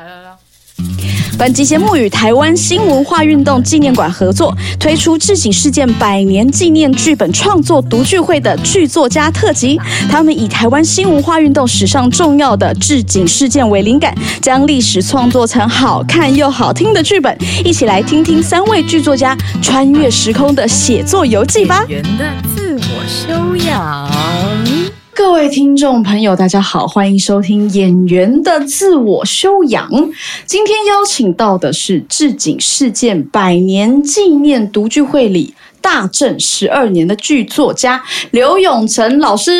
来来来。本集节目与台湾新文化运动纪念馆合作，推出致警事件百年纪念剧本创作读剧会的剧作家特辑。他们以台湾新文化运动史上重要的致警事件为灵感，将历史创作成好看又好听的剧本。一起来听听三位剧作家穿越时空的写作游记吧。演员的自我修养。各位听众朋友，大家好，欢迎收听《演员的自我修养》。今天邀请到的是置景事件百年纪念独具会里大正十二年的剧作家刘永成老师。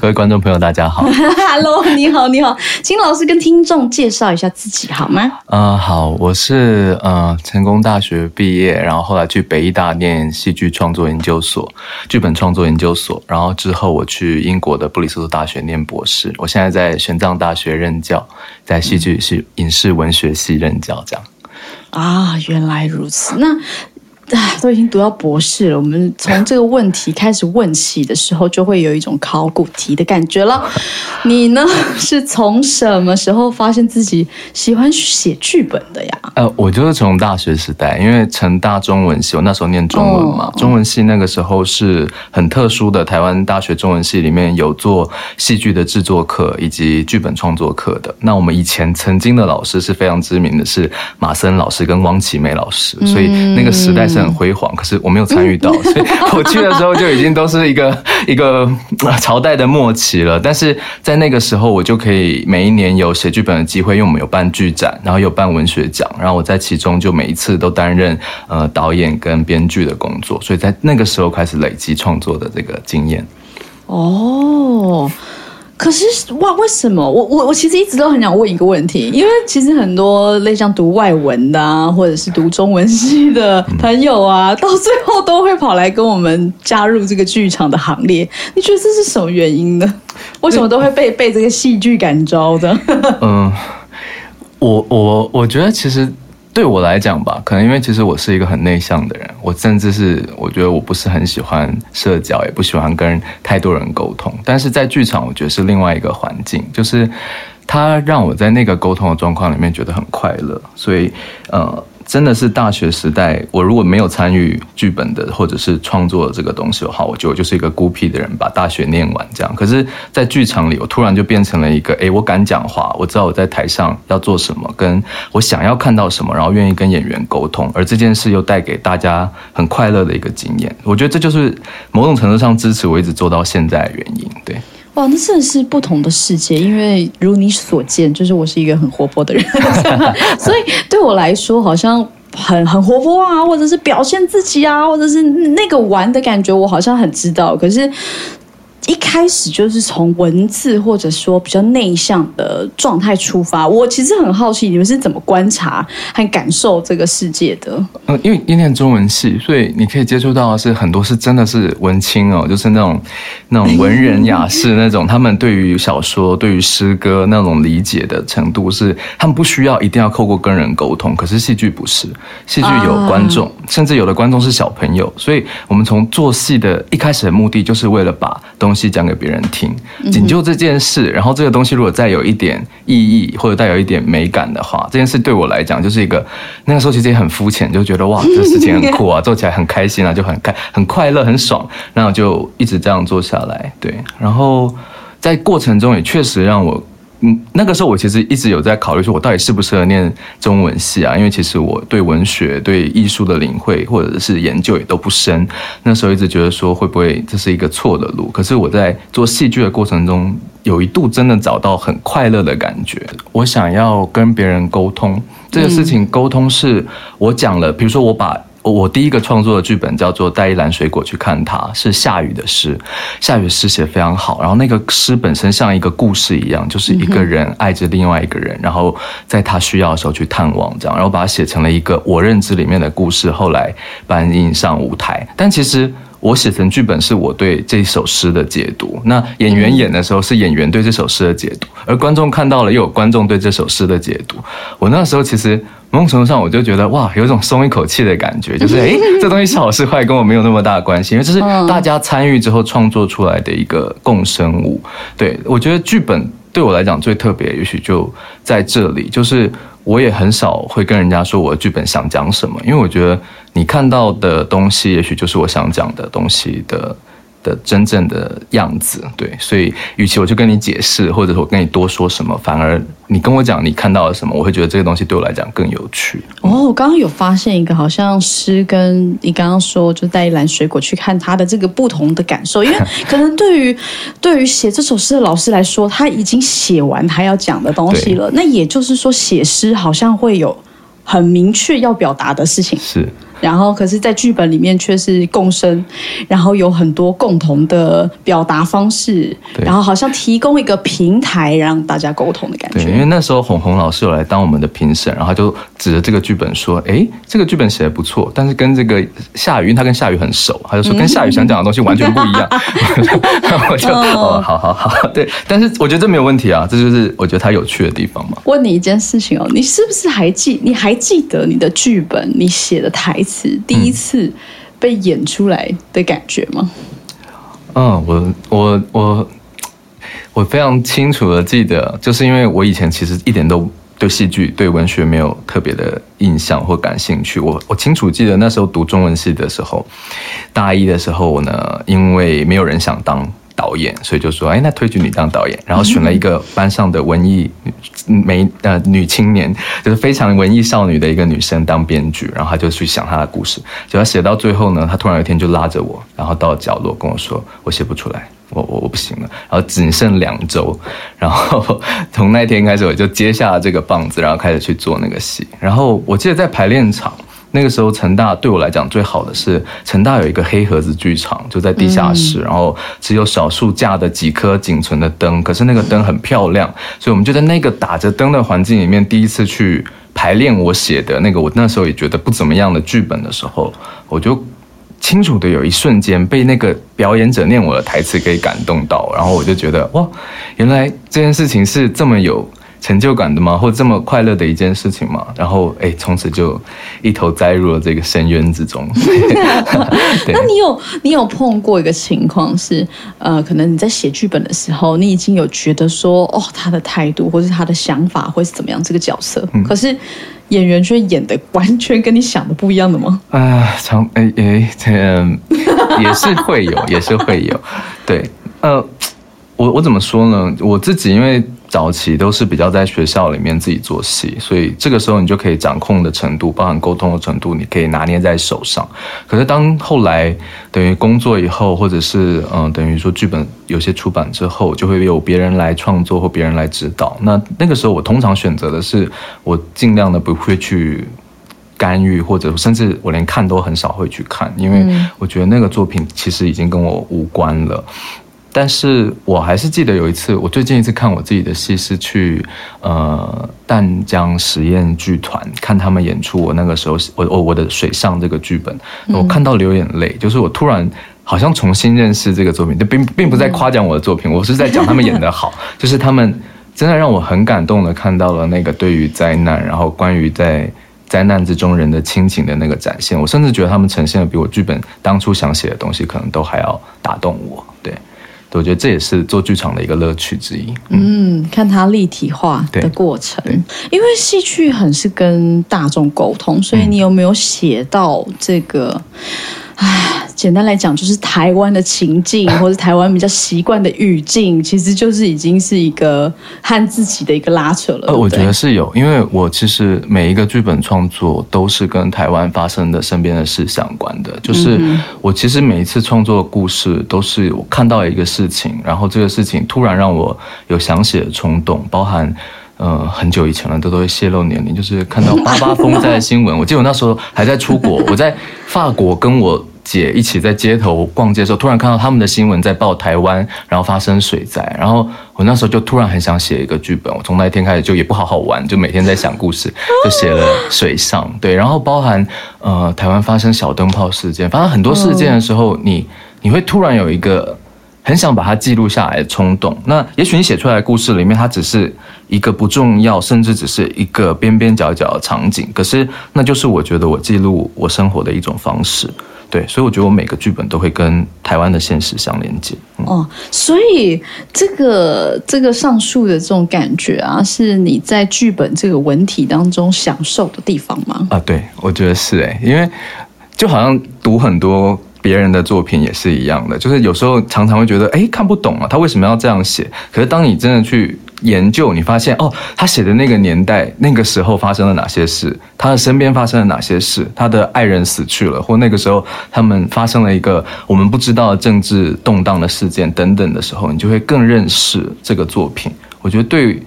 各位观众朋友，大家好。Hello，你好，你好，请老师跟听众介绍一下自己好吗？呃，好，我是呃成功大学毕业，然后后来去北医大念戏剧创作研究所、剧本创作研究所，然后之后我去英国的布里斯托大学念博士。我现在在玄奘大学任教，在戏剧系影视文学系任教，这样。啊，原来如此。那啊，都已经读到博士了，我们从这个问题开始问起的时候，就会有一种考古题的感觉了。你呢，是从什么时候发现自己喜欢写剧本的呀？呃，我就是从大学时代，因为成大中文系，我那时候念中文嘛，哦中文系那个时候是很特殊的，台湾大学中文系里面有做戏剧的制作课以及剧本创作课的。那我们以前曾经的老师是非常知名的，是马森老师跟汪奇梅老师，所以那个时代是很辉煌。可是我没有参与到，所以我去的时候就已经都是一个 一个呃朝代的末期了。但是在那个时候，我就可以每一年有写剧本的机会，因为我们有办剧展，然后有办文学奖，然后我在其中就每一次都担任呃导演跟编剧的工作，所以在那个时候开始累积创作的这个经验。哦。可是哇，为什么我我我其实一直都很想问一个问题，因为其实很多类像读外文的啊，或者是读中文系的朋友啊，到最后都会跑来跟我们加入这个剧场的行列。你觉得这是什么原因呢？为什么都会被被这个戏剧感召的？嗯，我我我觉得其实对我来讲吧，可能因为其实我是一个很内向的人，我甚至是我觉得我不是很喜欢社交，也不喜欢跟太多人沟通。但是在剧场，我觉得是另外一个环境，就是它让我在那个沟通的状况里面觉得很快乐，所以呃。真的是大学时代，我如果没有参与剧本的或者是创作的这个东西的话，我觉得我就是一个孤僻的人，把大学念完这样。可是，在剧场里，我突然就变成了一个，诶，我敢讲话，我知道我在台上要做什么，跟我想要看到什么，然后愿意跟演员沟通，而这件事又带给大家很快乐的一个经验。我觉得这就是某种程度上支持我一直做到现在的原因。对，哇，那真的是不同的世界，因为如你所见，就是我是一个很活泼的人，所以对我来说好像很很活泼啊，或者是表现自己啊，或者是那个玩的感觉，我好像很知道，可是。一开始就是从文字或者说比较内向的状态出发，我其实很好奇你们是怎么观察和感受这个世界的。嗯，因为因为念中文系，所以你可以接触到的是很多是真的是文青哦，就是那种那种文人雅士 那种，他们对于小说、对于诗歌那种理解的程度是，他们不需要一定要透过跟人沟通。可是戏剧不是，戏剧有观众，甚至有的观众是小朋友，所以我们从做戏的一开始的目的，就是为了把东西讲给别人听，仅就这件事。然后这个东西如果再有一点意义或者带有一点美感的话，这件事对我来讲就是一个那个时候其实也很肤浅，就觉得哇，这事情很酷啊，做起来很开心啊，就很开很快乐很爽，然后就一直这样做下来。对，然后在过程中也确实让我。嗯，那个时候我其实一直有在考虑，说我到底适不适合念中文系啊？因为其实我对文学、对艺术的领会或者是研究也都不深。那时候一直觉得说，会不会这是一个错的路？可是我在做戏剧的过程中，有一度真的找到很快乐的感觉。我想要跟别人沟通，这个事情沟通是我讲了，比如说我把。我第一个创作的剧本叫做《带一篮水果去看他》，是夏雨的诗。夏雨诗写得非常好，然后那个诗本身像一个故事一样，就是一个人爱着另外一个人，然后在他需要的时候去探望，这样，然后把它写成了一个我认知里面的故事，后来搬印上舞台。但其实。我写成剧本是我对这首诗的解读，那演员演的时候是演员对这首诗的解读，而观众看到了又有观众对这首诗的解读。我那时候其实某种程度上我就觉得哇，有一种松一口气的感觉，就是诶，这东西是好是坏跟我没有那么大的关系，因为这是大家参与之后创作出来的一个共生物。对我觉得剧本。对我来讲最特别，也许就在这里，就是我也很少会跟人家说我的剧本想讲什么，因为我觉得你看到的东西，也许就是我想讲的东西的。的真正的样子，对，所以与其我去跟你解释，或者我跟你多说什么，反而你跟我讲你看到了什么，我会觉得这个东西对我来讲更有趣。哦，我刚刚有发现一个，好像诗跟你刚刚说，就带一篮水果去看他的这个不同的感受，因为可能对于对于写这首诗的老师来说，他已经写完他要讲的东西了，那也就是说，写诗好像会有很明确要表达的事情。是。然后，可是，在剧本里面却是共生，然后有很多共同的表达方式，然后好像提供一个平台让大家沟通的感觉。对，因为那时候红红老师有来当我们的评审，然后他就指着这个剧本说：“哎，这个剧本写的不错，但是跟这个夏雨，因为他跟夏雨很熟，他就说跟夏雨想讲的东西完全不一样。”我就哦，好好好，对，但是我觉得这没有问题啊，这就是我觉得他有趣的地方嘛。问你一件事情哦，你是不是还记？你还记得你的剧本你写的台词？是第一次被演出来的感觉吗？嗯，我我我我非常清楚的记得，就是因为我以前其实一点都对戏剧、对文学没有特别的印象或感兴趣。我我清楚记得那时候读中文系的时候，大一的时候呢，因为没有人想当。导演，所以就说，哎，那推举你当导演，然后选了一个班上的文艺美呃女青年，就是非常文艺少女的一个女生当编剧，然后她就去想她的故事，结果写到最后呢，她突然有一天就拉着我，然后到角落跟我说，我写不出来，我我我不行了，然后仅剩两周，然后从那天开始我就接下了这个棒子，然后开始去做那个戏，然后我记得在排练场。那个时候，成大对我来讲最好的是，成大有一个黑盒子剧场，就在地下室，然后只有少数架的几颗仅存的灯，可是那个灯很漂亮，所以我们就在那个打着灯的环境里面，第一次去排练我写的那个，我那时候也觉得不怎么样的剧本的时候，我就清楚的有一瞬间被那个表演者念我的台词给感动到，然后我就觉得哇，原来这件事情是这么有。成就感的吗？或这么快乐的一件事情吗？然后，哎，从此就一头栽入了这个深渊之中。那你有你有碰过一个情况是，呃，可能你在写剧本的时候，你已经有觉得说，哦，他的态度或是他的想法会是怎么样？这个角色，可是演员却演的完全跟你想的不一样的吗？啊，常哎哎，嗯，也是会有，也是会有。对，呃，我我怎么说呢？我自己因为。早期都是比较在学校里面自己做戏，所以这个时候你就可以掌控的程度，包含沟通的程度，你可以拿捏在手上。可是当后来等于工作以后，或者是嗯，等于说剧本有些出版之后，就会有别人来创作或别人来指导。那那个时候我通常选择的是，我尽量的不会去干预，或者甚至我连看都很少会去看，因为我觉得那个作品其实已经跟我无关了。但是我还是记得有一次，我最近一次看我自己的戏是去呃淡江实验剧团看他们演出。我那个时候，我我我的水上这个剧本，我看到流眼泪，就是我突然好像重新认识这个作品，就并并不在夸奖我的作品，我是在讲他们演的好，就是他们真的让我很感动的看到了那个对于灾难，然后关于在灾难之中人的亲情的那个展现。我甚至觉得他们呈现的比我剧本当初想写的东西可能都还要打动我。对。我觉得这也是做剧场的一个乐趣之一。嗯，看它立体化的过程。因为戏剧很是跟大众沟通，所以你有没有写到这个？唉，简单来讲，就是台湾的情境，或者台湾比较习惯的语境，其实就是已经是一个和自己的一个拉扯了。呃，我觉得是有，因为我其实每一个剧本创作都是跟台湾发生的身边的事相关的。就是我其实每一次创作的故事，都是我看到一个事情，然后这个事情突然让我有想写的冲动，包含呃很久以前了，都都会泄露年龄，就是看到八八风灾的新闻。我记得我那时候还在出国，我在法国跟我。姐一起在街头逛街的时候，突然看到他们的新闻在报台湾，然后发生水灾，然后我那时候就突然很想写一个剧本。我从那一天开始就也不好好玩，就每天在想故事，就写了水上对，然后包含呃台湾发生小灯泡事件，发生很多事件的时候，你你会突然有一个很想把它记录下来的冲动。那也许你写出来的故事里面，它只是一个不重要，甚至只是一个边边角角的场景，可是那就是我觉得我记录我生活的一种方式。对，所以我觉得我每个剧本都会跟台湾的现实相连接。嗯哦，所以这个这个上述的这种感觉啊，是你在剧本这个文体当中享受的地方吗？啊，对，我觉得是哎，因为就好像读很多别人的作品也是一样的，就是有时候常常会觉得，哎，看不懂啊，他为什么要这样写？可是当你真的去研究，你发现哦，他写的那个年代、那个时候发生了哪些事，他的身边发生了哪些事，他的爱人死去了，或那个时候他们发生了一个我们不知道的政治动荡的事件等等的时候，你就会更认识这个作品。我觉得对。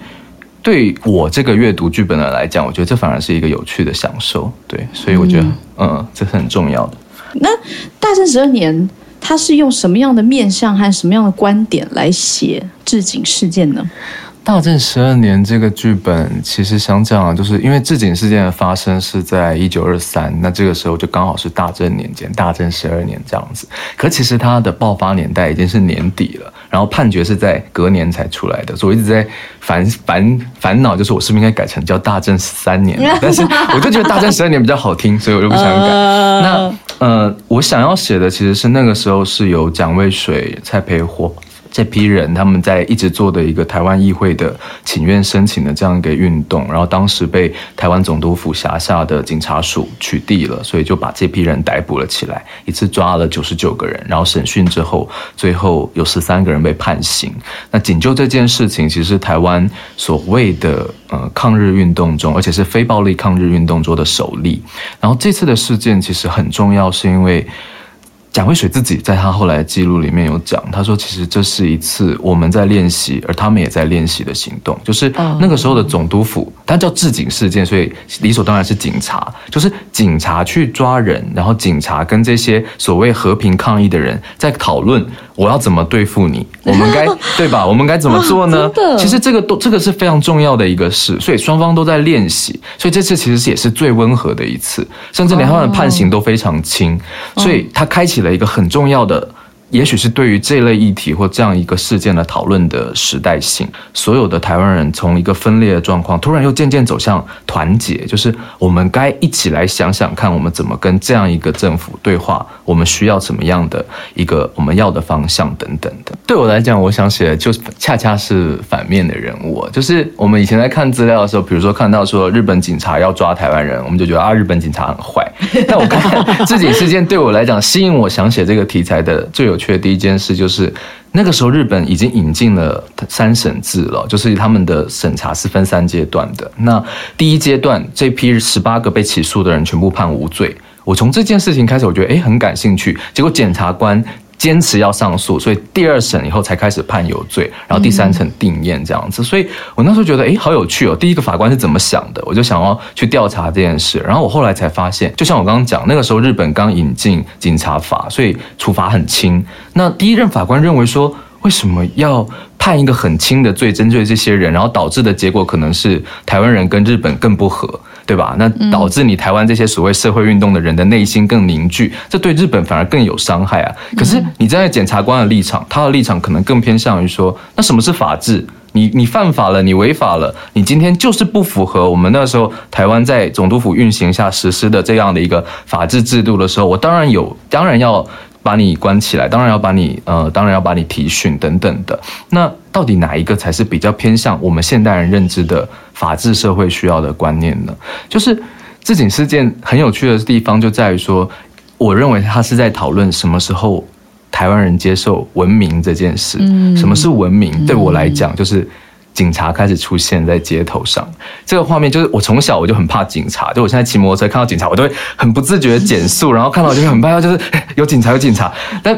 对我这个阅读剧本的来讲，我觉得这反而是一个有趣的享受。对，所以我觉得，嗯，这是很重要的。那大正十二年，他是用什么样的面向和什么样的观点来写置景事件呢？大正十二年这个剧本，其实想讲啊，就是因为置景事件的发生是在一九二三，那这个时候就刚好是大正年间，大正十二年这样子。可其实它的爆发年代已经是年底了，然后判决是在隔年才出来的，所以我一直在烦烦烦恼，就是我是不是应该改成叫大正十三年？但是我就觉得大正十二年比较好听，所以我就不想改。那呃，我想要写的其实是那个时候是由蒋渭水、蔡培火。这批人他们在一直做的一个台湾议会的请愿申请的这样一个运动，然后当时被台湾总督府辖下的警察署取缔了，所以就把这批人逮捕了起来，一次抓了九十九个人，然后审讯之后，最后有十三个人被判刑。那仅就这件事情，其实台湾所谓的呃抗日运动中，而且是非暴力抗日运动中的首例。然后这次的事件其实很重要，是因为。蒋渭水自己在他后来的记录里面有讲，他说其实这是一次我们在练习，而他们也在练习的行动。就是那个时候的总督府，它叫治警事件，所以理所当然是警察，就是警察去抓人，然后警察跟这些所谓和平抗议的人在讨论我要怎么对付你，我们该对吧？我们该怎么做呢？其实这个都这个是非常重要的一个事，所以双方都在练习。所以这次其实也是最温和的一次，甚至连他们的判刑都非常轻，所以他开启了。一个很重要的。也许是对于这类议题或这样一个事件的讨论的时代性，所有的台湾人从一个分裂的状况，突然又渐渐走向团结，就是我们该一起来想想看，我们怎么跟这样一个政府对话，我们需要什么样的一个我们要的方向等等的。对我来讲，我想写的就恰恰是反面的人物，就是我们以前在看资料的时候，比如说看到说日本警察要抓台湾人，我们就觉得啊，日本警察很坏。但我看这起事件对我来讲，吸引我想写这个题材的最有趣。确第一件事就是，那个时候日本已经引进了三审制了，就是他们的审查是分三阶段的。那第一阶段，这批十八个被起诉的人全部判无罪。我从这件事情开始，我觉得诶很感兴趣。结果检察官。坚持要上诉，所以第二审以后才开始判有罪，然后第三层定验这样子。所以我那时候觉得，哎，好有趣哦！第一个法官是怎么想的？我就想要去调查这件事。然后我后来才发现，就像我刚刚讲，那个时候日本刚引进警察法，所以处罚很轻。那第一任法官认为说，为什么要判一个很轻的罪针对这些人？然后导致的结果可能是台湾人跟日本更不和。对吧？那导致你台湾这些所谓社会运动的人的内心更凝聚，这对日本反而更有伤害啊。可是你站在检察官的立场，他的立场可能更偏向于说，那什么是法治？你你犯法了，你违法了，你今天就是不符合我们那时候台湾在总督府运行下实施的这样的一个法治制度的时候，我当然有，当然要。把你关起来，当然要把你呃，当然要把你提讯等等的。那到底哪一个才是比较偏向我们现代人认知的法治社会需要的观念呢？就是这警事件很有趣的地方就在于说，我认为他是在讨论什么时候台湾人接受文明这件事。嗯，什么是文明？对我来讲，就是。警察开始出现在街头上，这个画面就是我从小我就很怕警察，就我现在骑摩托车看到警察，我都会很不自觉的减速，然后看到就会很怕，就是有警察有警察，但。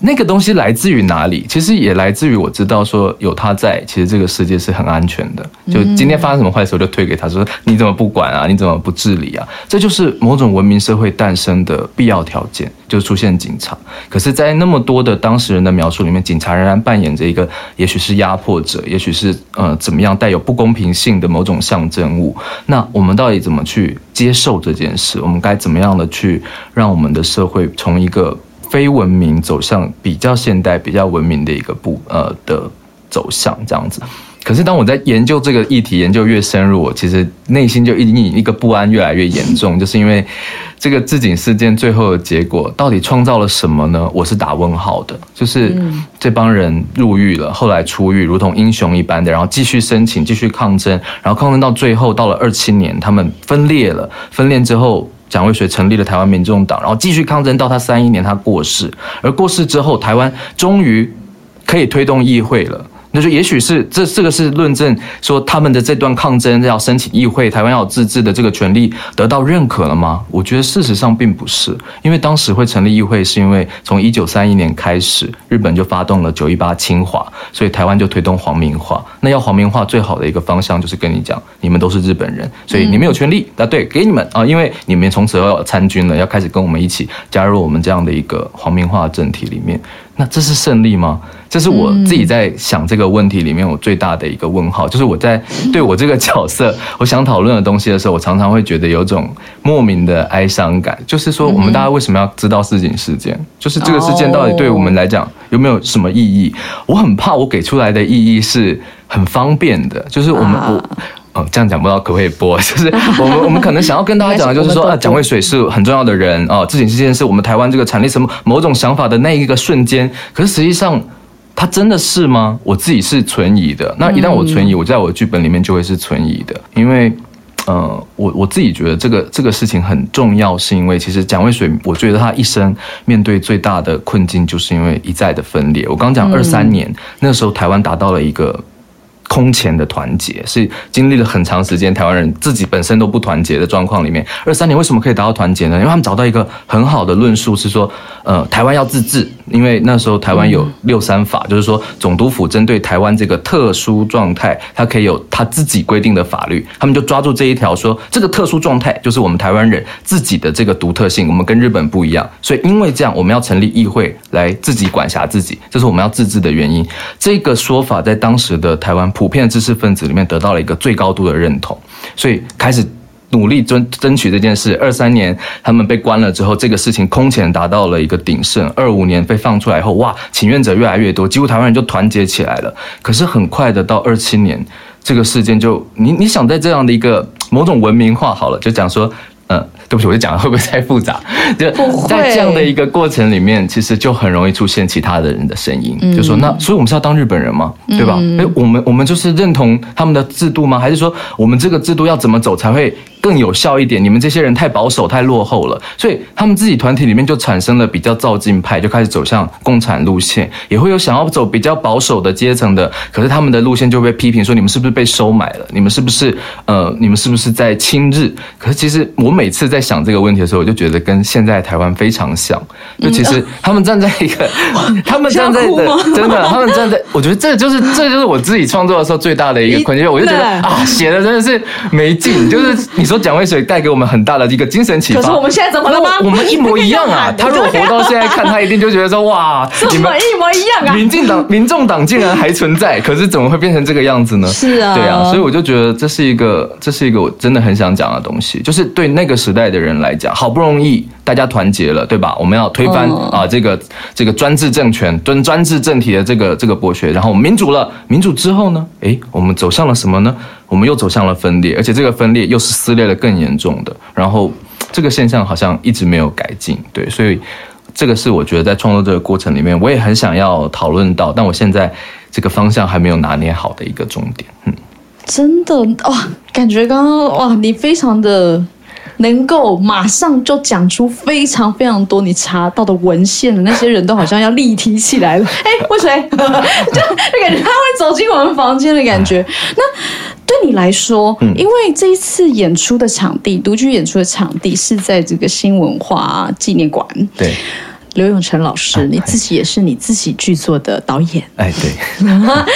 那个东西来自于哪里？其实也来自于我知道说有他在，其实这个世界是很安全的。就今天发生什么坏事，我就推给他说：“你怎么不管啊？你怎么不治理啊？”这就是某种文明社会诞生的必要条件，就出现警察。可是，在那么多的当事人的描述里面，警察仍然扮演着一个，也许是压迫者，也许是呃怎么样带有不公平性的某种象征物。那我们到底怎么去接受这件事？我们该怎么样的去让我们的社会从一个？非文明走向比较现代、比较文明的一个步呃的走向这样子，可是当我在研究这个议题，研究越深入，我其实内心就隐隐一个不安越来越严重，就是因为这个自警事件最后的结果到底创造了什么呢？我是打问号的。就是这帮人入狱了，后来出狱，如同英雄一般的，然后继续申请，继续抗争，然后抗争到最后，到了二七年，他们分裂了。分裂之后，蒋渭水成立了台湾民众党，然后继续抗争到他三一年他过世，而过世之后，台湾终于可以推动议会了。那就也许是这这个是论证说他们的这段抗争要申请议会，台湾要自治的这个权利得到认可了吗？我觉得事实上并不是，因为当时会成立议会，是因为从一九三一年开始，日本就发动了九一八侵华，所以台湾就推动皇民化。那要皇民化最好的一个方向就是跟你讲，你们都是日本人，所以你们有权利啊，对，给你们啊，因为你们从此要参军了，要开始跟我们一起加入我们这样的一个皇民化政体里面。那这是胜利吗？这是我自己在想这个问题里面我最大的一个问号。就是我在 对我这个角色，我想讨论的东西的时候，我常常会觉得有种莫名的哀伤感。就是说，我们大家为什么要知道事情事件？就是这个事件到底对我们来讲有没有什么意义？我很怕我给出来的意义是很方便的。就是我们我。哦，这样讲不知道可不可以播？就是我们我们可能想要跟大家讲的，就是说 啊，蒋渭水是很重要的人哦，这件事件是我们台湾这个产立什么某种想法的那一个瞬间。可是实际上，他真的是吗？我自己是存疑的。那一旦我存疑，我在我的剧本里面就会是存疑的，因为呃，我我自己觉得这个这个事情很重要，是因为其实蒋渭水，我觉得他一生面对最大的困境，就是因为一再的分裂。我刚讲二三年那时候，台湾达到了一个。空前的团结是经历了很长时间，台湾人自己本身都不团结的状况里面。二三年为什么可以达到团结呢？因为他们找到一个很好的论述，是说，呃，台湾要自治，因为那时候台湾有六三法，就是说总督府针对台湾这个特殊状态，它可以有他自己规定的法律。他们就抓住这一条，说这个特殊状态就是我们台湾人自己的这个独特性，我们跟日本不一样，所以因为这样，我们要成立议会来自己管辖自己，这是我们要自治的原因。这个说法在当时的台湾。普遍知识分子里面得到了一个最高度的认同，所以开始努力争争取这件事。二三年他们被关了之后，这个事情空前达到了一个鼎盛。二五年被放出来后，哇，请愿者越来越多，几乎台湾人就团结起来了。可是很快的到二七年，这个事件就你你想在这样的一个某种文明化好了，就讲说。嗯，对不起，我就讲 会不会太复杂？就在这样的一个过程里面，其实就很容易出现其他的人的声音，就说那所以我们是要当日本人吗？对吧？哎，我们我们就是认同他们的制度吗？还是说我们这个制度要怎么走才会？更有效一点，你们这些人太保守、太落后了，所以他们自己团体里面就产生了比较造进派，就开始走向共产路线，也会有想要走比较保守的阶层的，可是他们的路线就被批评说你们是不是被收买了？你们是不是呃，你们是不是在亲日？可是其实我每次在想这个问题的时候，我就觉得跟现在台湾非常像，就其实他们站在一个，他们站在的真的，他们站在，我觉得这就是这就是我自己创作的时候最大的一个困境，我就觉得啊，写的真的是没劲，就是你。说蒋渭水带给我们很大的一个精神启发。可是我们现在怎么了吗？我们一模一样啊！他如果活到现在看，他一定就觉得说：哇，你们一模一样啊！民进党、民众党竟然还存在，可是怎么会变成这个样子呢？是啊，对啊，所以我就觉得这是一个，这是一个我真的很想讲的东西。就是对那个时代的人来讲，好不容易大家团结了，对吧？我们要推翻啊这个这个专制政权、专专制政体的这个这个剥削，然后民主了，民主之后呢？诶，我们走向了什么呢？我们又走向了分裂，而且这个分裂又是撕裂的更严重的，然后这个现象好像一直没有改进，对，所以这个是我觉得在创作这个过程里面，我也很想要讨论到，但我现在这个方向还没有拿捏好的一个重点，嗯，真的哇，感觉刚刚哇，你非常的。能够马上就讲出非常非常多你查到的文献的那些人都好像要立体起来了。哎，为谁？就就感觉他会走进我们房间的感觉。那对你来说，因为这一次演出的场地，独居演出的场地是在这个新文化纪念馆。对。刘永成老师，你自己也是你自己剧作的导演。哎，对。那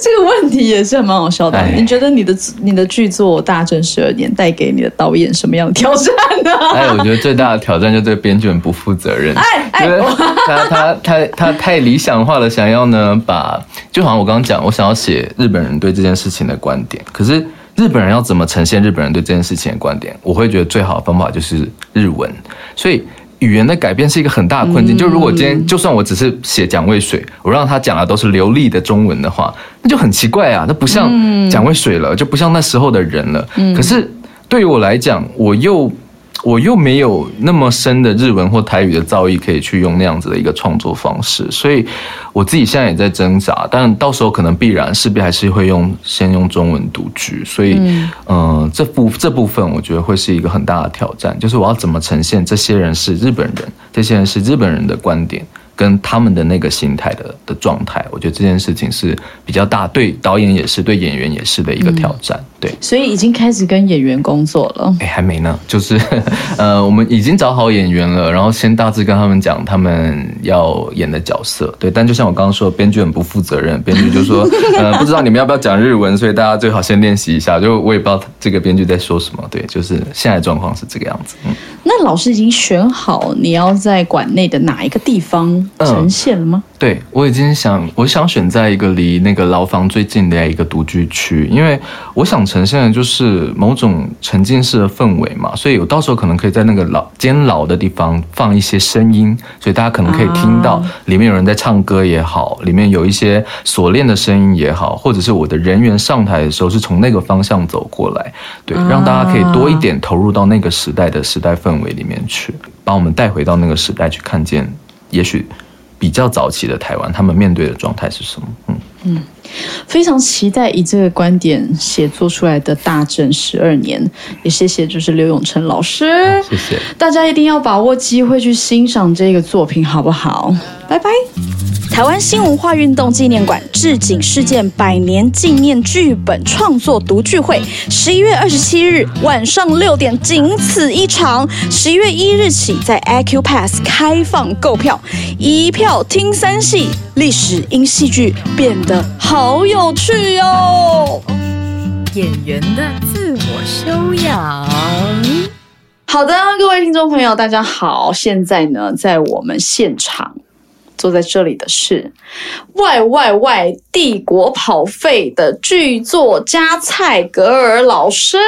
这个问题也是蛮好笑的。你觉得你的你的剧作《大正十二年》带给你的导演什么样的挑战呢？哎，我觉得最大的挑战就对编剧很不负责任。哎哎，他他他他太理想化了，想要呢把就好像我刚刚讲，我想要写日本人对这件事情的观点。可是日本人要怎么呈现日本人对这件事情的观点？我会觉得最好的方法就是日文。所以。语言的改变是一个很大的困境。就如果今天就算我只是写蒋渭水，我让他讲的都是流利的中文的话，那就很奇怪啊，那不像蒋渭水了，就不像那时候的人了。可是对于我来讲，我又。我又没有那么深的日文或台语的造诣，可以去用那样子的一个创作方式，所以我自己现在也在挣扎。但到时候可能必然势必还是会用先用中文读剧，所以嗯，这部这部分我觉得会是一个很大的挑战，就是我要怎么呈现这些人是日本人，这些人是日本人的观点。跟他们的那个心态的的状态，我觉得这件事情是比较大，对导演也是，对演员也是的一个挑战。对，所以已经开始跟演员工作了。哎，还没呢，就是 呃，我们已经找好演员了，然后先大致跟他们讲他们要演的角色。对，但就像我刚刚说，编剧很不负责任，编剧就说 呃，不知道你们要不要讲日文，所以大家最好先练习一下。就我也不知道这个编剧在说什么。对，就是现在状况是这个样子。嗯，那老师已经选好你要在馆内的哪一个地方？呈现了吗？对，我已经想，我想选在一个离那个牢房最近的一个独居区，因为我想呈现的就是某种沉浸式的氛围嘛，所以我到时候可能可以在那个牢监牢的地方放一些声音，所以大家可能可以听到里面有人在唱歌也好，里面有一些锁链的声音也好，或者是我的人员上台的时候是从那个方向走过来，对，让大家可以多一点投入到那个时代的时代氛围里面去，把我们带回到那个时代去看见，也许。比较早期的台湾，他们面对的状态是什么？嗯嗯，非常期待以这个观点写作出来的大正十二年，也谢谢就是刘永成老师，谢谢大家一定要把握机会去欣赏这个作品，好不好？拜拜。台湾新文化运动纪念馆致景事件百年纪念剧本创作读剧会，十一月二十七日晚上六点，仅此一场。十一月一日起，在 Acupass 开放购票，一票听三戏，历史因戏剧变得好有趣哟。演员的自我修养。好的，各位听众朋友，大家好，现在呢，在我们现场。坐在这里的是《外外外帝国跑废》的剧作家蔡格尔老师。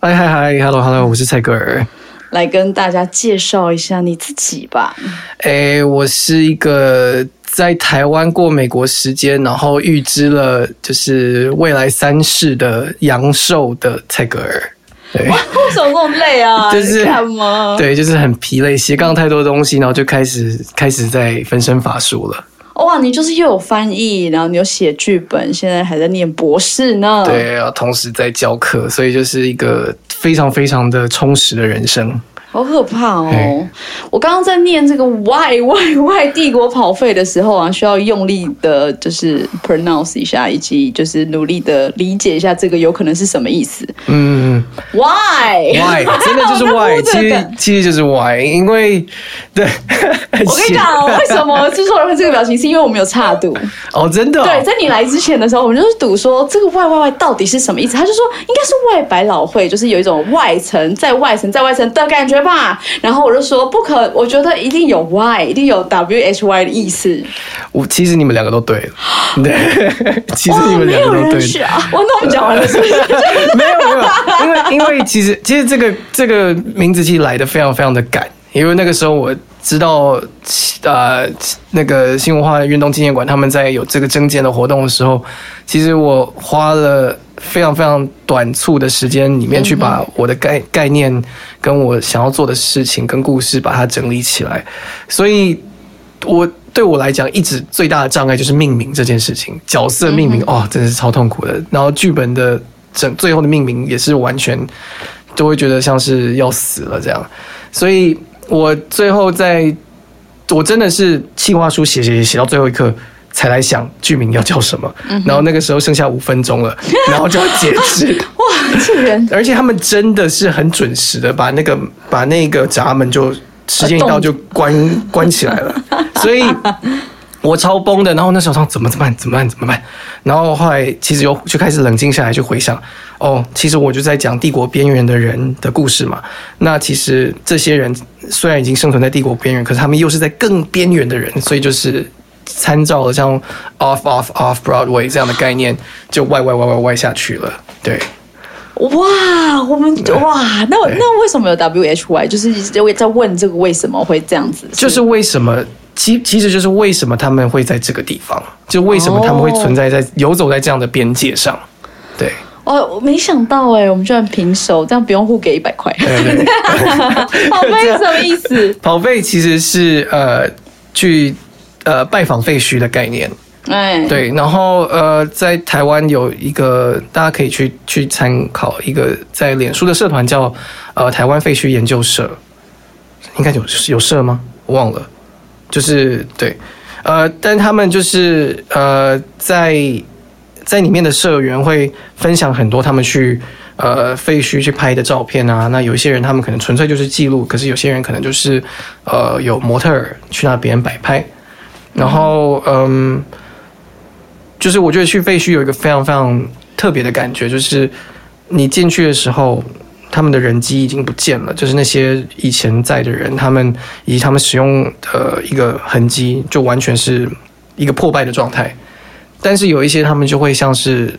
嗨嗨嗨，Hello Hello，我是蔡格尔，来跟大家介绍一下你自己吧。哎，我是一个在台湾过美国时间，然后预知了就是未来三世的阳寿的蔡格尔。对，为什么这么累啊？就是干嘛？对，就是很疲累，斜杠太多东西，然后就开始开始在分身乏术了。哇，你就是又有翻译，然后你又写剧本，现在还在念博士呢。对啊，同时在教课，所以就是一个非常非常的充实的人生。好可怕哦！我刚刚在念这个“ “why why why” 帝国跑废”的时候啊，需要用力的，就是 pronounce 一下，以及就是努力的理解一下这个有可能是什么意思。嗯，Why Why 真的就是 Why，其实其实就是 Why，因为对，我跟你讲，为什么制作人会这个表情，是因为我们有差赌 哦，真的。对，在你来之前的时候，我们就是赌说这个“ why why why ”到底是什么意思，他就说应该是外百老汇，就是有一种外层在外层在外层的感觉。吧，然后我就说不可，我觉得一定有 Y，一定有 W H Y 的意思。我其实你们两个都对了，对，其实你们两个都对了。我那我们讲完了是不是？没有 没有，因为因为其实其实这个这个名字其实来的非常非常的赶，因为那个时候我知道呃那个新文化运动纪念馆他们在有这个征件的活动的时候，其实我花了。非常非常短促的时间里面去把我的概概念跟我想要做的事情跟故事把它整理起来，所以我对我来讲一直最大的障碍就是命名这件事情，角色命名哦，真的是超痛苦的。然后剧本的整最后的命名也是完全都会觉得像是要死了这样，所以我最后在我真的是计划书写写写写到最后一刻。才来想剧名要叫什么，然后那个时候剩下五分钟了，然后就要截止。哇，这人！而且他们真的是很准时的，把那个把那个闸门就时间一到就关关起来了，所以我超崩的。然后那时候怎么怎么办？怎么办？怎么办？然后后来其实又就开始冷静下来，就回想哦，其实我就在讲帝国边缘的人的故事嘛。那其实这些人虽然已经生存在帝国边缘，可是他们又是在更边缘的人，所以就是。参照了像 off off off Broadway 这样的概念，就歪歪歪歪歪下去了。对，哇，我们哇，那那为什么有 WHY？就是在问这个为什么会这样子？就是为什么？其其实就是为什么他们会在这个地方？就为什么他们会存在在游走在这样的边界上？对。哦，我没想到哎，我们居然平手，这样不用互给一百块。跑费 什么意思？跑费其实是呃去呃拜访废墟的概念。哎，对，然后呃，在台湾有一个大家可以去去参考一个在脸书的社团叫呃台湾废墟研究社，应该有有社吗？我忘了，就是对，呃，但他们就是呃在在里面的社员会分享很多他们去呃废墟去拍的照片啊，那有一些人他们可能纯粹就是记录，可是有些人可能就是呃有模特儿去那边摆拍，然后嗯。就是我觉得去废墟有一个非常非常特别的感觉，就是你进去的时候，他们的人机已经不见了，就是那些以前在的人，他们以及他们使用的一个痕迹，就完全是一个破败的状态。但是有一些他们就会像是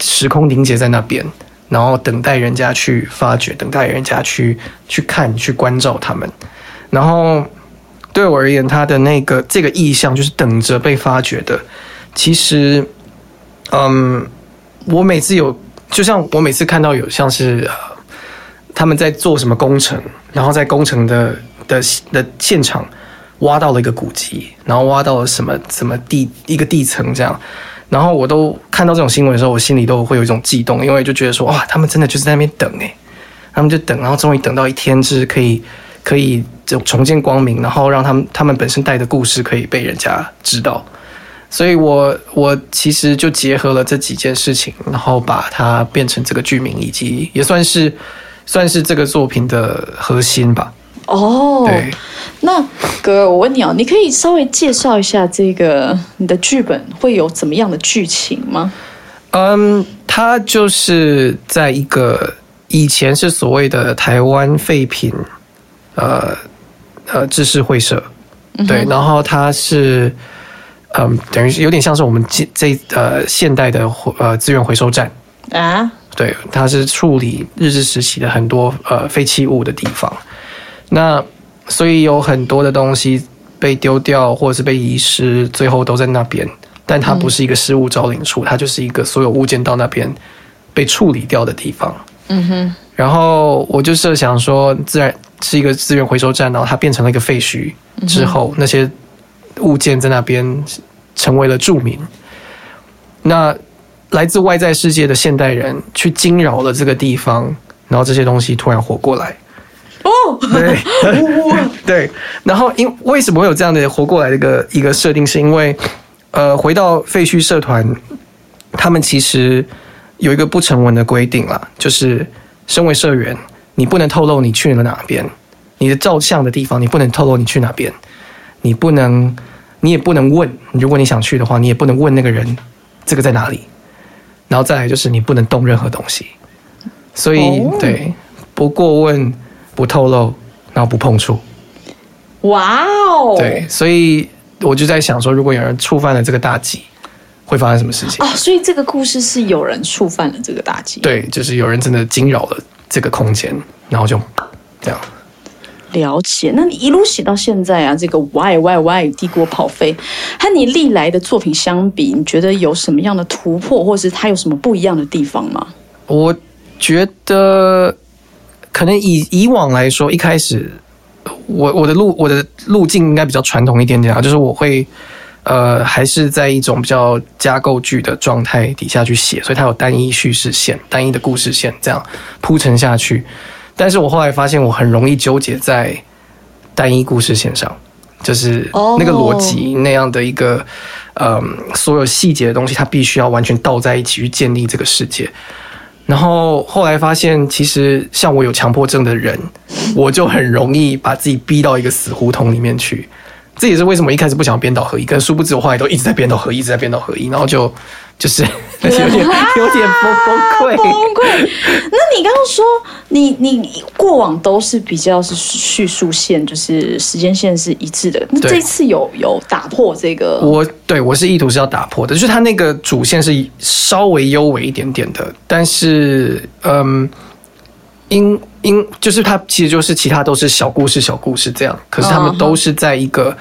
时空凝结在那边，然后等待人家去发掘，等待人家去去看、去关照他们。然后对我而言，他的那个这个意向就是等着被发掘的。其实，嗯，我每次有，就像我每次看到有像是，他们在做什么工程，然后在工程的的的现场挖到了一个古迹，然后挖到了什么什么地一个地层这样，然后我都看到这种新闻的时候，我心里都会有一种悸动，因为就觉得说哇，他们真的就是在那边等诶，他们就等，然后终于等到一天，就是可以可以就重见光明，然后让他们他们本身带的故事可以被人家知道。所以，我我其实就结合了这几件事情，然后把它变成这个剧名，以及也算是算是这个作品的核心吧。哦，对。那哥，我问你哦，你可以稍微介绍一下这个你的剧本会有怎么样的剧情吗？嗯，它就是在一个以前是所谓的台湾废品，呃呃，知识会社，对，然后它是。嗯，等于是有点像是我们这这呃现代的呃资源回收站啊，对，它是处理日治时期的很多呃废弃物的地方。那所以有很多的东西被丢掉或者是被遗失，最后都在那边。但它不是一个失物招领处，它就是一个所有物件到那边被处理掉的地方。嗯哼。然后我就设想说，自然是一个资源回收站，然后它变成了一个废墟之后，那些。物件在那边成为了著名。那来自外在世界的现代人去惊扰了这个地方，然后这些东西突然活过来。哦，对，对。然后因为什么会有这样的活过来的一个一个设定？是因为呃，回到废墟社团，他们其实有一个不成文的规定啦，就是身为社员，你不能透露你去了哪边，你的照相的地方，你不能透露你去哪边。你不能，你也不能问。如果你想去的话，你也不能问那个人这个在哪里。然后再来就是你不能动任何东西。所以对，不过问，不透露，然后不碰触。哇哦！对，所以我就在想说，如果有人触犯了这个大忌，会发生什么事情？哦，所以这个故事是有人触犯了这个大忌。对，就是有人真的惊扰了这个空间，然后就这样。了解，那你一路写到现在啊，这个 Why Why Why 帝国跑飞，和你历来的作品相比，你觉得有什么样的突破，或是它有什么不一样的地方吗？我觉得可能以以往来说，一开始我我的路我的路径应该比较传统一点点啊，就是我会呃还是在一种比较加构剧的状态底下去写，所以它有单一叙事线、单一的故事线这样铺陈下去。但是我后来发现，我很容易纠结在单一故事线上，就是那个逻辑那样的一个，嗯，所有细节的东西，它必须要完全倒在一起去建立这个世界。然后后来发现，其实像我有强迫症的人，我就很容易把自己逼到一个死胡同里面去。这也是为什么一开始不想编导合一，跟殊不知我后来都一直在编导合一，一直在编导合一，然后就就是 有点 有点崩崩溃。崩溃。那你刚刚说你你过往都是比较是叙述线，就是时间线是一致的。那对这次有有打破这个？我对我是意图是要打破的，就是它那个主线是稍微优微一点点的，但是嗯，因因就是它其实就是其他都是小故事小故事这样，可是他们都是在一个、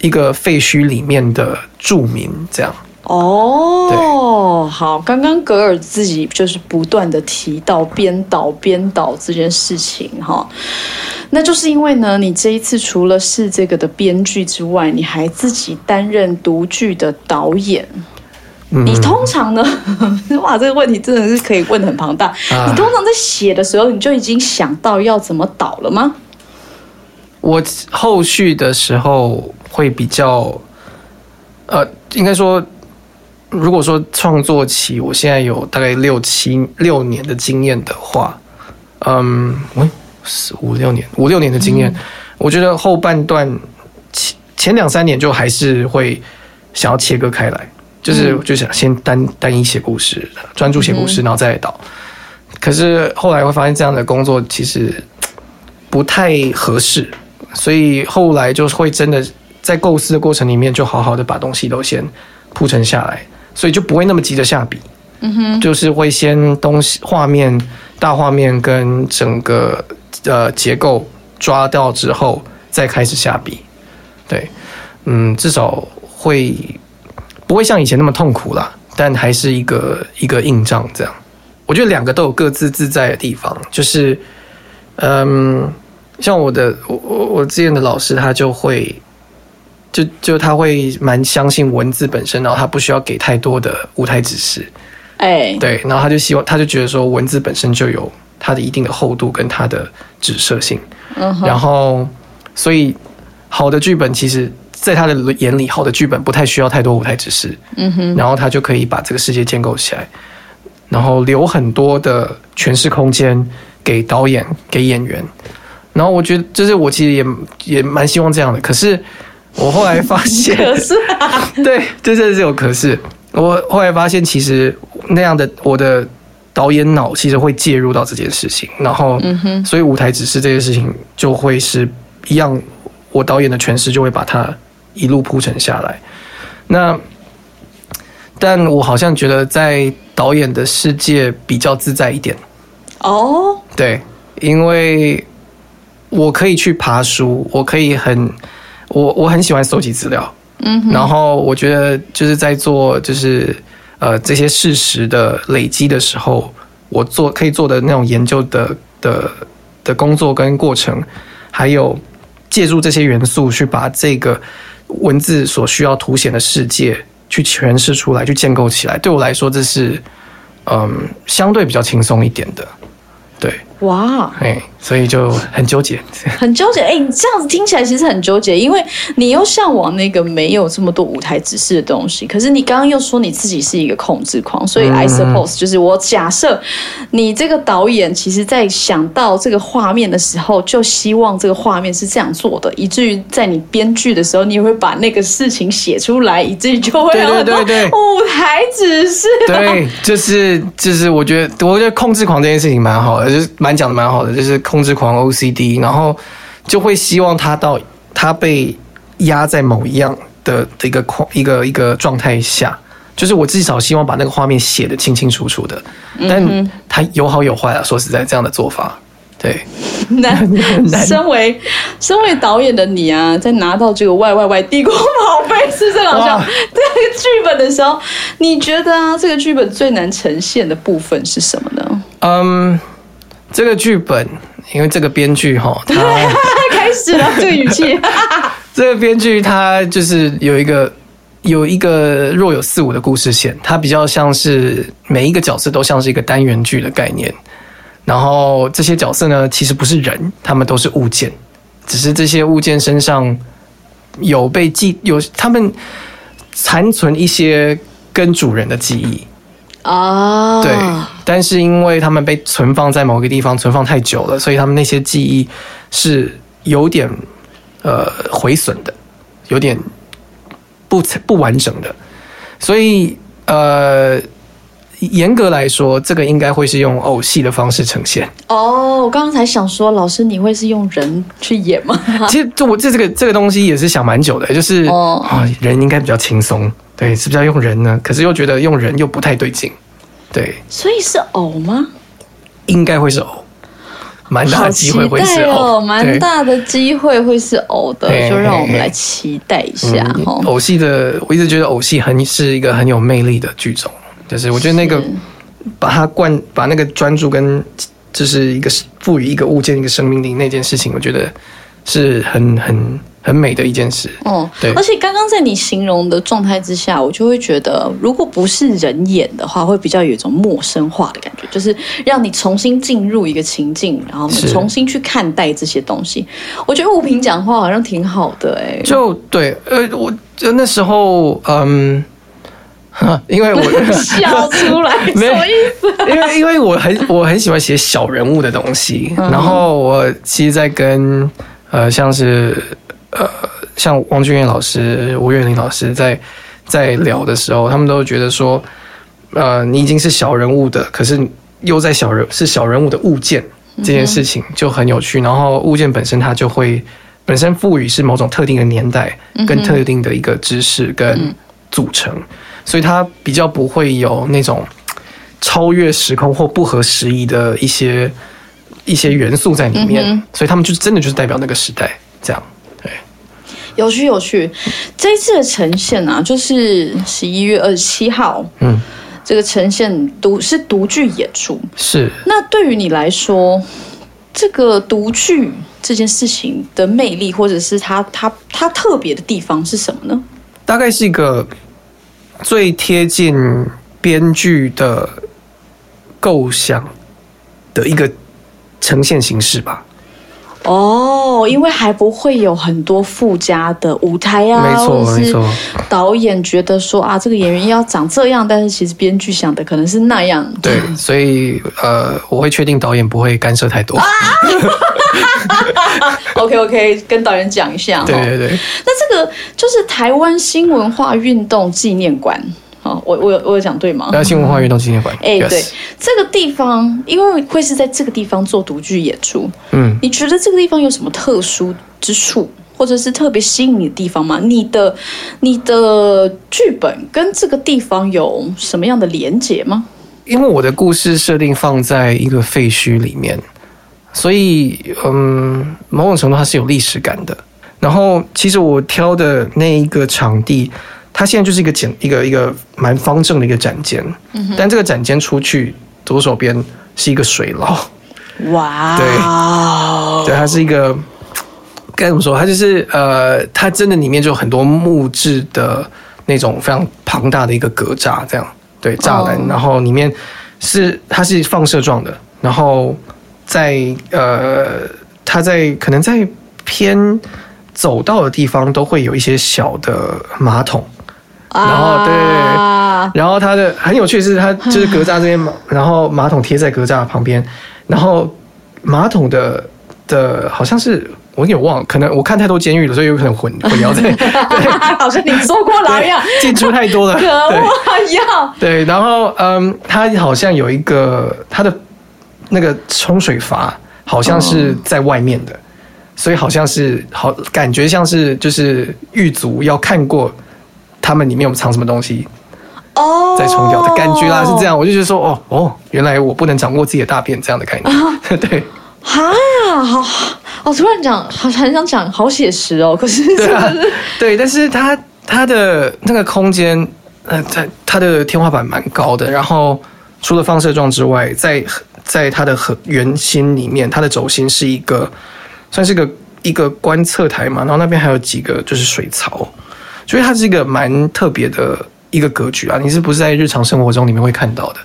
一个废墟里面的住民这样。哦，好，刚刚格尔自己就是不断的提到编导编导这件事情哈，那就是因为呢，你这一次除了是这个的编剧之外，你还自己担任独剧的导演。嗯你通常呢？哇，这个问题真的是可以问的很庞大。啊你通常在写的时候，你就已经想到要怎么导了吗？我后续的时候会比较，呃，应该说，如果说创作期，我现在有大概六七六年的经验的话，嗯，喂，四五六年，五六年的经验，我觉得后半段前前两三年就还是会想要切割开来，就是嗯就想先单单一写故事，专注写故事，然后再来导。可是后来会发现这样的工作其实不太合适，所以后来就会真的在构思的过程里面，就好好的把东西都先铺陈下来，所以就不会那么急着下笔。嗯哼，就是会先东西画面、大画面跟整个呃结构抓到之后，再开始下笔。对，嗯，至少会不会像以前那么痛苦了，但还是一个一个硬仗这样。我觉得两个都有各自自在的地方，就是，嗯，像我的我我我之前的老师，他就会，就就他会蛮相信文字本身，然后他不需要给太多的舞台指示，哎，对，然后他就希望他就觉得说文字本身就有它的一定的厚度跟它的指涉性，嗯哼，然后所以好的剧本其实。在他的眼里，好的剧本不太需要太多舞台指示，嗯哼，然后他就可以把这个世界建构起来，然后留很多的诠释空间给导演、给演员。然后我觉得，就是我其实也也蛮希望这样的。可是我后来发现，可是啊，对，这真的是有可是。我后来发现，其实那样的我的导演脑其实会介入到这件事情，然后，嗯所以舞台指示这件事情就会是一样，我导演的诠释就会把它一路铺陈下来。那，但我好像觉得在导演的世界比较自在一点，哦，对，因为我可以去爬书，我可以很，我我很喜欢搜集资料，嗯哼，然后我觉得就是在做就是呃这些事实的累积的时候，我做可以做的那种研究的的的工作跟过程，还有借助这些元素去把这个文字所需要凸显的世界去诠释出来，去建构起来，对我来说这是嗯相对比较轻松一点的，对，哇，哎，所以就很纠结。很纠结。哎，你这样子听起来其实很纠结，因为你又向往那个没有这么多舞台指示的东西，可是你刚刚又说你自己是一个控制狂，所以 I suppose 就是我假设你这个导演其实在想到这个画面的时候，就希望这个画面是这样做的，以至于在你编剧的时候，你也会把那个事情写出来，以至于就会有很多舞台指示。对，就是就是，我觉得我觉得控制狂这件事情蛮好的，就是蛮讲的蛮好的，就是控制狂 OCD，然后就会希望他到他被压在某一样的的一个框一个一个状态下，就是我至少希望把那个画面写的清清楚楚的，但他有好有坏啊，说实在这样的做法，对，难 难。身为身为导演的你啊，在拿到这个 Y Y Y 帝国宝贝是这个好像哇。这个剧本的时候，你觉得啊，这个剧本最难呈现的部分是什么呢？嗯，这个剧本因为这个编剧哈，他。开始了，这个语气，这个编剧他就是有一个有一个若有似无的故事线，他比较像是每一个角色都像是一个单元剧的概念。然后这些角色呢，其实不是人，他们都是物件，只是这些物件身上有被记有他们残存一些跟主人的记忆。啊，对，但是因为他们被存放在某个地方存放太久了，所以他们那些记忆是有点呃毁损的，有点不不完整的，所以呃严格来说，这个应该会是用偶戏的方式呈现。哦，我刚刚才想说，老师你会是用人去演吗？其实这我这这个这个东西也是想蛮久的，就是哦啊、人应该比较轻松，对，是不是要用人呢？可是又觉得用人又不太对劲，对，所以是偶吗？应该会是偶，蛮大的机会会是偶，哦，蛮对。大的机会会是偶的，就让我们来期待一下嗯哦。偶戏的，我一直觉得偶戏很是一个很有魅力的剧种，就是我觉得那个把它灌，把那个专注跟就是一个赋予一个物件一个生命力那件事情，我觉得是很很很美的一件事。哦对，而且刚刚在你形容的状态之下，我就会觉得，如果不是人演的话，会比较有一种陌生化的感觉，就是让你重新进入一个情境，然后重新去看待这些东西。我觉得物品讲话好像挺好的哎、就对，呃，我就那时候，嗯，哈 因为我 笑出来什没有么意思？因为因为我很我很喜欢写小人物的东西，嗯然后我其实，在跟呃像是呃像王俊彦老师、吴月玲老师在在聊的时候，他们都觉得说，呃，你已经是小人物的，可是又在小人是小人物的物件这件事情就很有趣，然后物件本身它就会本身赋予是某种特定的年代跟特定的一个知识跟组成，所以它比较不会有那种。超越时空或不合时宜的一些一些元素在里面，嗯所以他们就真的就是代表那个时代这样。对，有趣有趣，这一次的呈现啊，就是十一月二十七号，嗯，这个呈现独是独剧演出。是那对于你来说，这个独剧这件事情的魅力，或者是它它它特别的地方是什么呢？大概是一个最贴近编剧的构想的一个呈现形式吧。哦，因为还不会有很多附加的舞台啊，没错没错导演觉得说啊，这个演员要长这样，但是其实编剧想的可能是那样。对，所以呃，我会确定导演不会干涉太多。OK OK，跟导演讲一下。对哦对对，那这个就是台湾新文化运动纪念馆。哦，我我有我有讲对吗？然后新文化运动纪念馆，哎 yes 对，这个地方，因为会是在这个地方做独剧演出，嗯，你觉得这个地方有什么特殊之处，或者是特别吸引你的地方吗？你的你的剧本跟这个地方有什么样的连结吗？因为我的故事设定放在一个废墟里面，所以嗯，某种程度它是有历史感的。然后，其实我挑的那一个场地，它现在就是一个简一个一个蛮方正的一个展间，但这个展间出去左手边是一个水牢，哇，对，它是一个该怎么说？它就是呃，它真的里面就有很多木质的那种非常庞大的一个格栅，这样。对栅栏，哦。然后里面是它是放射状的，然后在呃，它在可能在偏走道的地方都会有一些小的马桶。然后对啊然后它的很有趣的是，它就是格栅这边马，然后马桶贴在格栅旁边，然后马桶的的好像是我有点忘了，可能我看太多监狱了，所以有可能混 混淆在，对。好像你说过牢一样，进出太多了，可对。恶要对，然后嗯，它好像有一个它的那个冲水阀好像是在外面的，所以好像是好感觉像是就是狱卒要看过他们里面有藏什么东西，哦，再冲掉的感觉啦，是这样。我就觉得说，哦哦，原来我不能掌握自己的大便这样的概念，对哈，好，我突然讲，好很想讲，好写实哦。可是对啊真的是，对。但是它它的那个空间，呃，在它的天花板蛮高的，然后除了放射状之外，在在它的核圆心里面，它的轴心是一个算是个一个观测台嘛，然后那边还有几个就是水槽，所以它是一个蛮特别的一个格局啊。你是不是在日常生活中里面会看到的？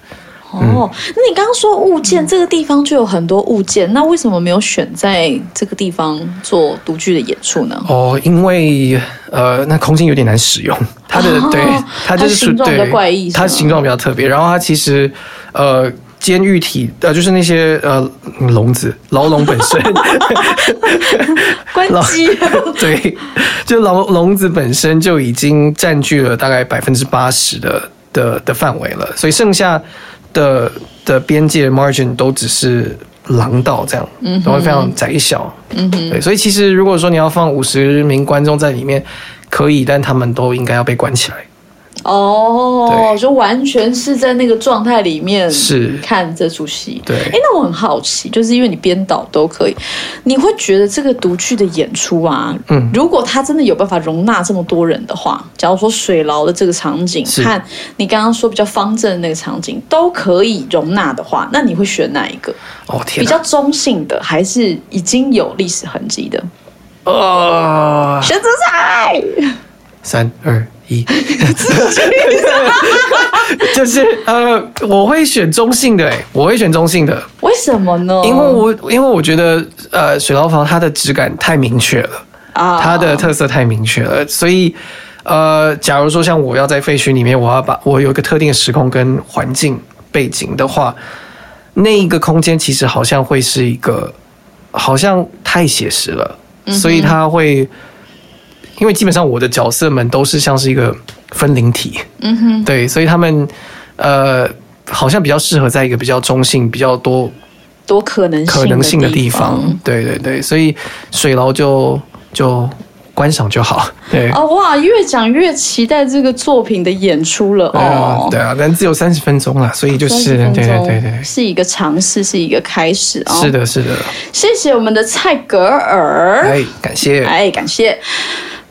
哦，那你刚刚说物件，这个地方就有很多物件，那为什么没有选在这个地方做独剧的演出呢？哦，因为呃，那空间有点难使用，它的、哦对它就是它形状比较怪异它形状比较特别，然后它其实呃。监狱体呃，就是那些呃笼子牢笼本身，关机，对，就牢笼子本身就已经占据了大概百分之八十的的的范围了，所以剩下的的边界 margin 都只是廊道这样，都会非常窄小。嗯哼，对，所以其实如果说你要放五十名观众在里面，可以，但他们都应该要被关起来。哦，就完全是在那个状态里面是看这出戏。对哎，那我很好奇，就是因为你编导都可以，你会觉得这个独剧的演出啊，嗯如果他真的有办法容纳这么多人的话，假如说水牢的这个场景是和你刚刚说比较方正的那个场景都可以容纳的话，那你会选哪一个？哦天，比较中性的，还是已经有历史痕迹的？呃，选择赛。三二一，就是呃，我会选中性的、欸，我会选中性的，为什么呢？因为我因为我觉得呃，水牢房它的质感太明确了。啊它的特色太明确了，所以呃，假如说像我要在废墟里面，我要把我有一个特定的时空跟环境背景的话，那一个空间其实好像会是一个，好像太写实了，所以它会，因为基本上我的角色们都是像是一个分灵体，嗯哼，对，所以他们呃，好像比较适合在一个比较中性、比较多多可能可能性的地地方，对对对，所以水牢就就观赏就好，对。哦哇，越讲越期待这个作品的演出了哦，。对啊，但只有三十分钟了，所以就是30分对对对对，是一个尝试，是一个开始哦。是，的，是的，谢谢我们的蔡格尔，哎，感谢，哎，感谢，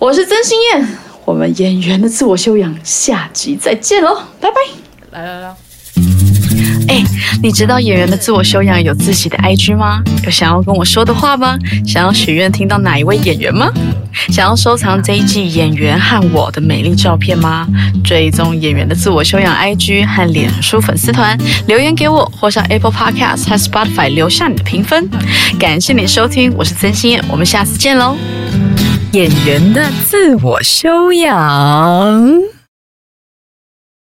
我是曾心燕，我们演员的自我修养，下集再见喽，拜拜。来来来，哎，你知道演员的自我修养有自己的 IG 吗？有想要跟我说的话吗？想要许愿听到哪一位演员吗？想要收藏这一季演员和我的美丽照片吗？追踪演员的自我修养 IG 和脸书粉丝团，留言给我，或上 Apple Podcast 和 Spotify 留下你的评分。感谢你的收听，我是曾心燕，我们下次见喽。演员的自我修养。